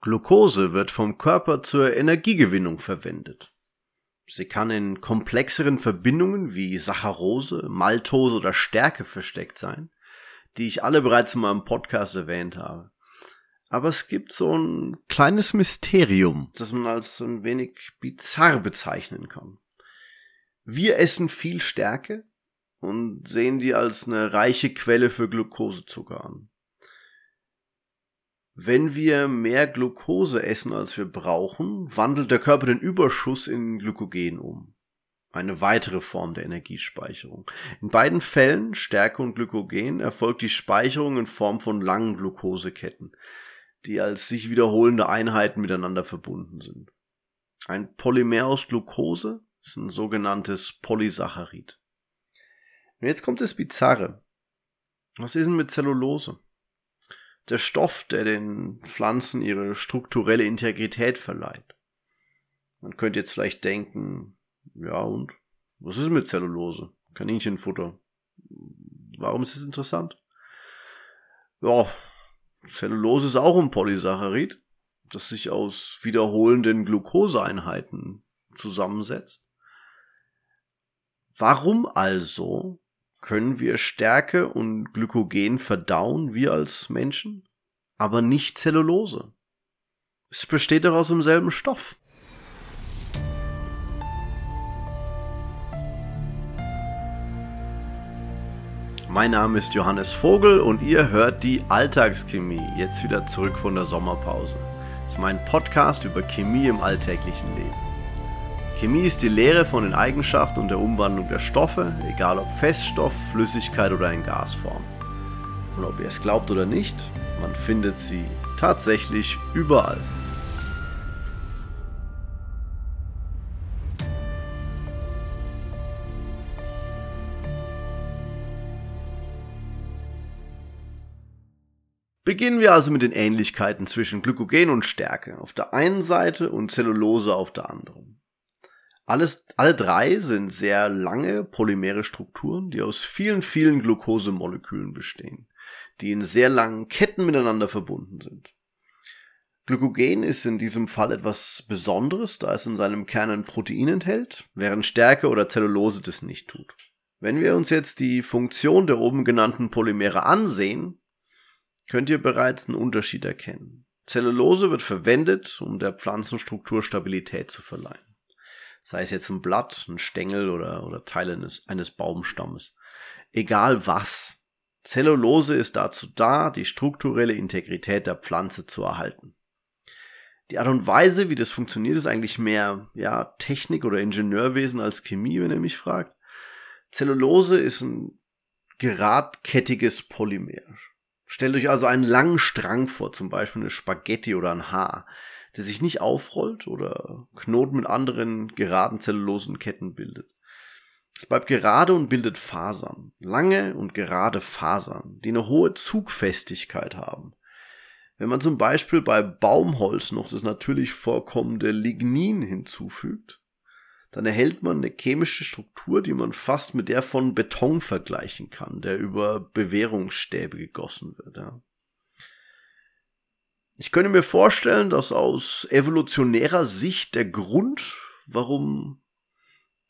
Glucose wird vom Körper zur Energiegewinnung verwendet. Sie kann in komplexeren Verbindungen wie Saccharose, Maltose oder Stärke versteckt sein, die ich alle bereits in meinem Podcast erwähnt habe. Aber es gibt so ein kleines Mysterium, das man als ein wenig bizarr bezeichnen kann. Wir essen viel Stärke und sehen die als eine reiche Quelle für Glukosezucker an. Wenn wir mehr Glucose essen, als wir brauchen, wandelt der Körper den Überschuss in Glykogen um. Eine weitere Form der Energiespeicherung. In beiden Fällen, Stärke und Glykogen, erfolgt die Speicherung in Form von langen Glukoseketten, die als sich wiederholende Einheiten miteinander verbunden sind. Ein Polymer aus Glucose ist ein sogenanntes Polysaccharid. Und jetzt kommt das Bizarre. Was ist denn mit Zellulose? Der Stoff, der den Pflanzen ihre strukturelle Integrität verleiht. Man könnte jetzt vielleicht denken, ja und? Was ist mit Zellulose? Kaninchenfutter. Warum ist es interessant? Ja, Zellulose ist auch ein Polysaccharid, das sich aus wiederholenden Glukoseeinheiten zusammensetzt. Warum also können wir Stärke und Glykogen verdauen, wir als Menschen, aber nicht Zellulose. Es besteht doch aus demselben Stoff. Mein Name ist Johannes Vogel und ihr hört die Alltagschemie, jetzt wieder zurück von der Sommerpause. Das ist mein Podcast über Chemie im alltäglichen Leben. Chemie ist die Lehre von den Eigenschaften und der Umwandlung der Stoffe, egal ob Feststoff, Flüssigkeit oder in Gasform. Und ob ihr es glaubt oder nicht, man findet sie tatsächlich überall. Beginnen wir also mit den Ähnlichkeiten zwischen Glykogen und Stärke auf der einen Seite und Zellulose auf der anderen. Alles, alle drei sind sehr lange polymere Strukturen, die aus vielen, vielen Glukosemolekülen bestehen, die in sehr langen Ketten miteinander verbunden sind. Glykogen ist in diesem Fall etwas Besonderes, da es in seinem Kern ein Protein enthält, während Stärke oder Zellulose das nicht tut. Wenn wir uns jetzt die Funktion der oben genannten Polymere ansehen, könnt ihr bereits einen Unterschied erkennen. Zellulose wird verwendet, um der Pflanzenstruktur Stabilität zu verleihen sei es jetzt ein Blatt, ein Stängel oder, oder Teil eines, eines Baumstammes. Egal was. Zellulose ist dazu da, die strukturelle Integrität der Pflanze zu erhalten. Die Art und Weise, wie das funktioniert, ist eigentlich mehr ja, Technik oder Ingenieurwesen als Chemie, wenn ihr mich fragt. Zellulose ist ein geradkettiges Polymer. Stellt euch also einen langen Strang vor, zum Beispiel eine Spaghetti oder ein Haar der sich nicht aufrollt oder Knoten mit anderen geraden zellulosen Ketten bildet. Es bleibt gerade und bildet Fasern, lange und gerade Fasern, die eine hohe Zugfestigkeit haben. Wenn man zum Beispiel bei Baumholz noch das natürlich vorkommende Lignin hinzufügt, dann erhält man eine chemische Struktur, die man fast mit der von Beton vergleichen kann, der über Bewährungsstäbe gegossen wird. Ja. Ich könnte mir vorstellen, dass aus evolutionärer Sicht der Grund, warum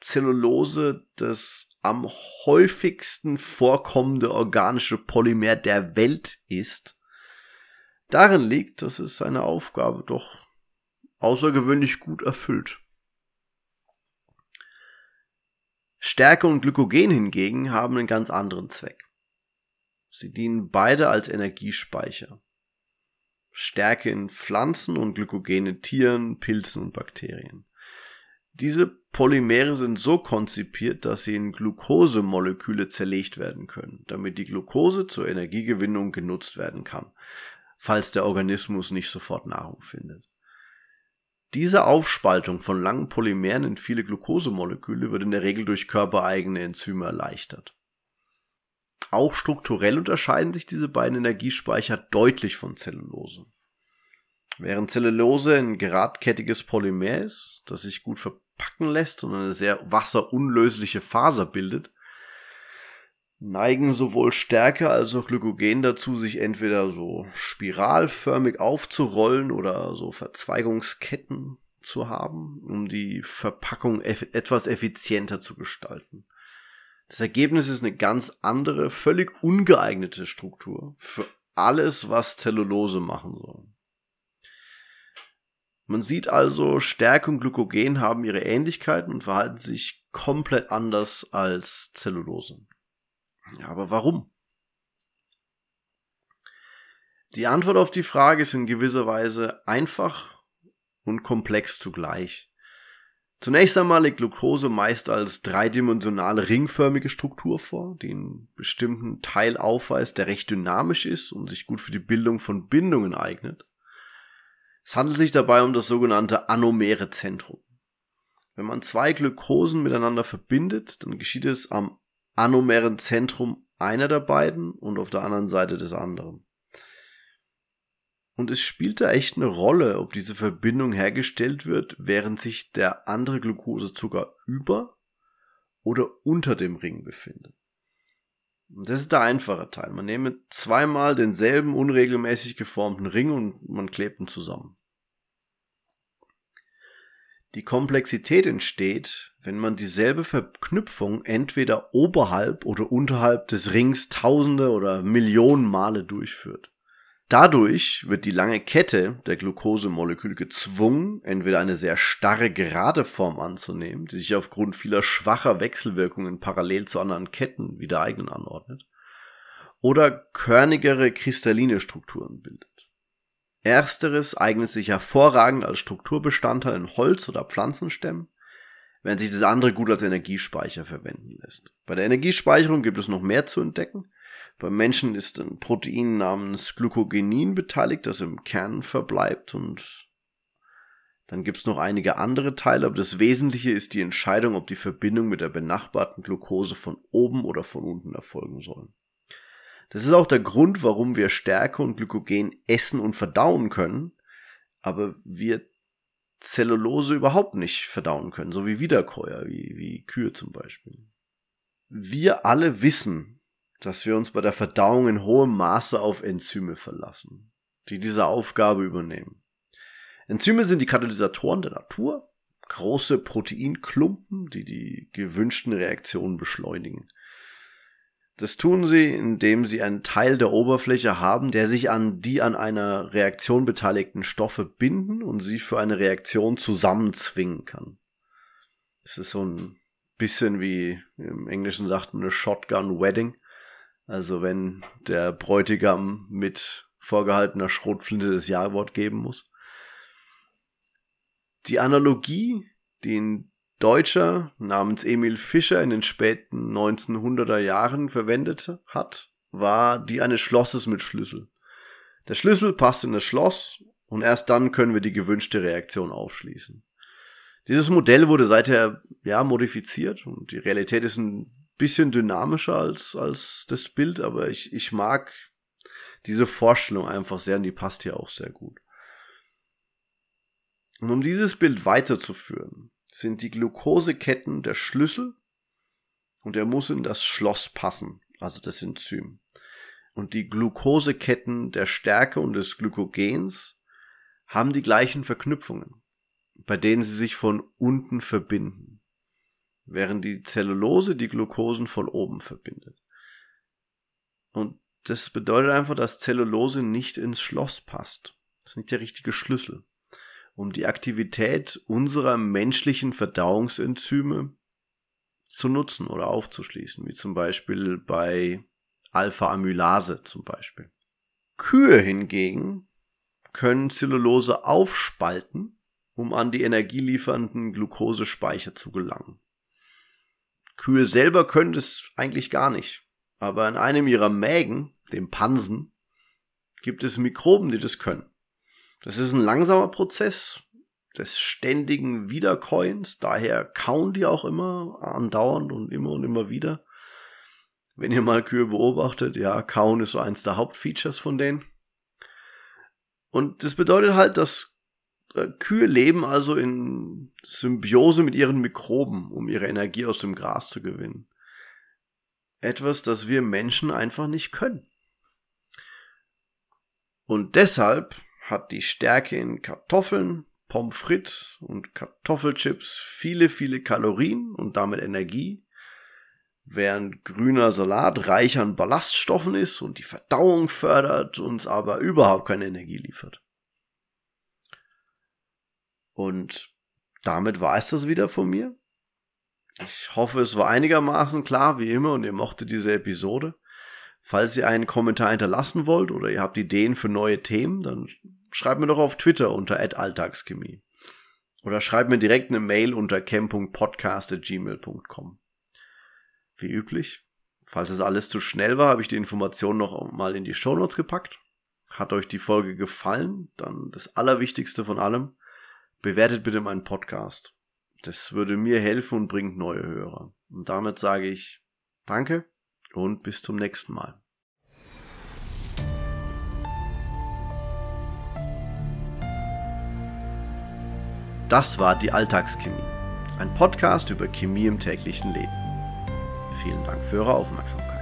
Zellulose das am häufigsten vorkommende organische Polymer der Welt ist, darin liegt, dass es seine Aufgabe doch außergewöhnlich gut erfüllt. Stärke und Glykogen hingegen haben einen ganz anderen Zweck. Sie dienen beide als Energiespeicher. Stärke in Pflanzen und Glykogen in Tieren, Pilzen und Bakterien. Diese Polymere sind so konzipiert, dass sie in Glukosemoleküle zerlegt werden können, damit die Glucose zur Energiegewinnung genutzt werden kann, falls der Organismus nicht sofort Nahrung findet. Diese Aufspaltung von langen Polymeren in viele Glukosemoleküle wird in der Regel durch körpereigene Enzyme erleichtert. Auch strukturell unterscheiden sich diese beiden Energiespeicher deutlich von Zellulose. Während Zellulose ein geradkettiges Polymer ist, das sich gut verpacken lässt und eine sehr wasserunlösliche Faser bildet, neigen sowohl Stärke als auch Glykogen dazu, sich entweder so spiralförmig aufzurollen oder so Verzweigungsketten zu haben, um die Verpackung eff etwas effizienter zu gestalten. Das Ergebnis ist eine ganz andere, völlig ungeeignete Struktur für alles, was Zellulose machen soll. Man sieht also, Stärke und Glykogen haben ihre Ähnlichkeiten und verhalten sich komplett anders als Zellulose. Ja, aber warum? Die Antwort auf die Frage ist in gewisser Weise einfach und komplex zugleich. Zunächst einmal liegt Glucose meist als dreidimensionale ringförmige Struktur vor, die einen bestimmten Teil aufweist, der recht dynamisch ist und sich gut für die Bildung von Bindungen eignet. Es handelt sich dabei um das sogenannte anomere Zentrum. Wenn man zwei Glykosen miteinander verbindet, dann geschieht es am anomeren Zentrum einer der beiden und auf der anderen Seite des anderen. Und es spielt da echt eine Rolle, ob diese Verbindung hergestellt wird, während sich der andere Glukosezucker über oder unter dem Ring befindet. Und das ist der einfache Teil. Man nehme zweimal denselben unregelmäßig geformten Ring und man klebt ihn zusammen. Die Komplexität entsteht, wenn man dieselbe Verknüpfung entweder oberhalb oder unterhalb des Rings tausende oder Millionen Male durchführt. Dadurch wird die lange Kette der Glukosemoleküle gezwungen, entweder eine sehr starre gerade Form anzunehmen, die sich aufgrund vieler schwacher Wechselwirkungen parallel zu anderen Ketten wieder eigen anordnet, oder körnigere kristalline Strukturen bildet. Ersteres eignet sich hervorragend als Strukturbestandteil in Holz- oder Pflanzenstämmen, während sich das andere gut als Energiespeicher verwenden lässt. Bei der Energiespeicherung gibt es noch mehr zu entdecken. Beim Menschen ist ein Protein namens Glykogenin beteiligt, das im Kern verbleibt und dann gibt es noch einige andere Teile, aber das Wesentliche ist die Entscheidung, ob die Verbindung mit der benachbarten Glucose von oben oder von unten erfolgen soll. Das ist auch der Grund, warum wir Stärke und Glykogen essen und verdauen können, aber wir Zellulose überhaupt nicht verdauen können, so wie Wiederkäuer, wie, wie Kühe zum Beispiel. Wir alle wissen, dass wir uns bei der Verdauung in hohem Maße auf Enzyme verlassen, die diese Aufgabe übernehmen. Enzyme sind die Katalysatoren der Natur, große Proteinklumpen, die die gewünschten Reaktionen beschleunigen. Das tun sie, indem sie einen Teil der Oberfläche haben, der sich an die an einer Reaktion beteiligten Stoffe binden und sie für eine Reaktion zusammenzwingen kann. Das ist so ein bisschen wie im Englischen sagt man eine Shotgun Wedding. Also wenn der Bräutigam mit vorgehaltener Schrotflinte das Jawort geben muss. Die Analogie, die in Deutscher namens Emil Fischer in den späten 1900er Jahren verwendet hat, war die eines Schlosses mit Schlüssel. Der Schlüssel passt in das Schloss und erst dann können wir die gewünschte Reaktion aufschließen. Dieses Modell wurde seither ja modifiziert und die Realität ist ein bisschen dynamischer als, als das Bild, aber ich, ich mag diese Vorstellung einfach sehr und die passt hier auch sehr gut. Und um dieses Bild weiterzuführen, sind die Glukoseketten der Schlüssel und er muss in das Schloss passen, also das Enzym. Und die Glukoseketten der Stärke und des Glykogens haben die gleichen Verknüpfungen, bei denen sie sich von unten verbinden, während die Zellulose die Glukosen von oben verbindet. Und das bedeutet einfach, dass Zellulose nicht ins Schloss passt. Das ist nicht der richtige Schlüssel um die Aktivität unserer menschlichen Verdauungsenzyme zu nutzen oder aufzuschließen, wie zum Beispiel bei Alpha-Amylase zum Beispiel. Kühe hingegen können Zellulose aufspalten, um an die energieliefernden Glukosespeicher zu gelangen. Kühe selber können das eigentlich gar nicht, aber in einem ihrer Mägen, dem Pansen, gibt es Mikroben, die das können. Das ist ein langsamer Prozess des ständigen Wiederkäuens, daher kauen die auch immer andauernd und immer und immer wieder. Wenn ihr mal Kühe beobachtet, ja, kauen ist so eins der Hauptfeatures von denen. Und das bedeutet halt, dass Kühe leben also in Symbiose mit ihren Mikroben, um ihre Energie aus dem Gras zu gewinnen. etwas, das wir Menschen einfach nicht können. Und deshalb hat die Stärke in Kartoffeln, Pommes frites und Kartoffelchips viele, viele Kalorien und damit Energie, während grüner Salat reich an Ballaststoffen ist und die Verdauung fördert, uns aber überhaupt keine Energie liefert. Und damit war es das wieder von mir. Ich hoffe, es war einigermaßen klar, wie immer, und ihr mochtet diese Episode. Falls ihr einen Kommentar hinterlassen wollt oder ihr habt Ideen für neue Themen, dann schreibt mir doch auf Twitter unter alltagschemie. Oder schreibt mir direkt eine Mail unter cam.podcast.gmail.com. Wie üblich, falls es alles zu schnell war, habe ich die Informationen noch mal in die Shownotes gepackt. Hat euch die Folge gefallen? Dann das Allerwichtigste von allem. Bewertet bitte meinen Podcast. Das würde mir helfen und bringt neue Hörer. Und damit sage ich Danke und bis zum nächsten Mal. Das war die Alltagschemie, ein Podcast über Chemie im täglichen Leben. Vielen Dank für Ihre Aufmerksamkeit.